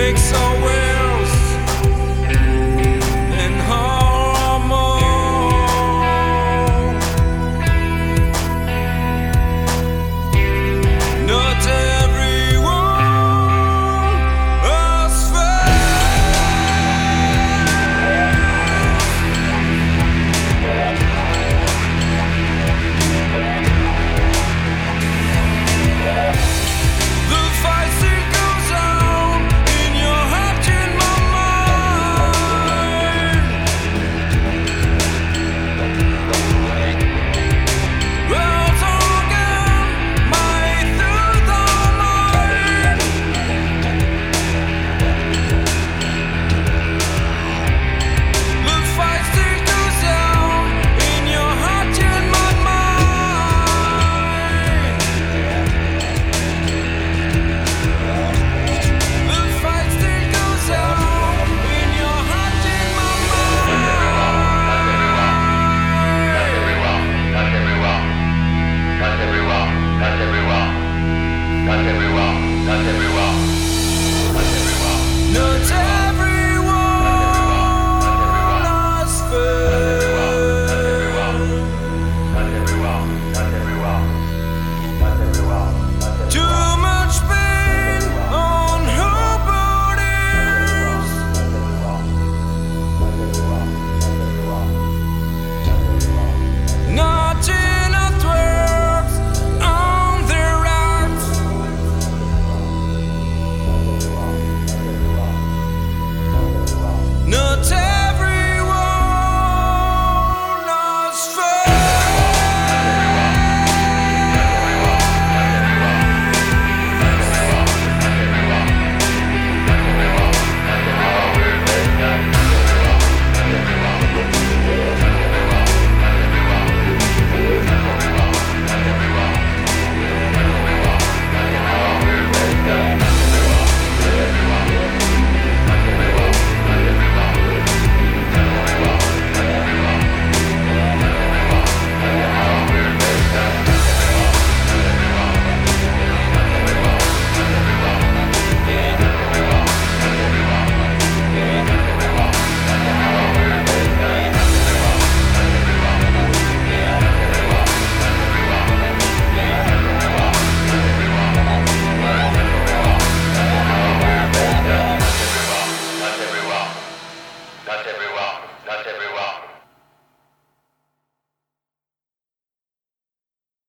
Makes so weird.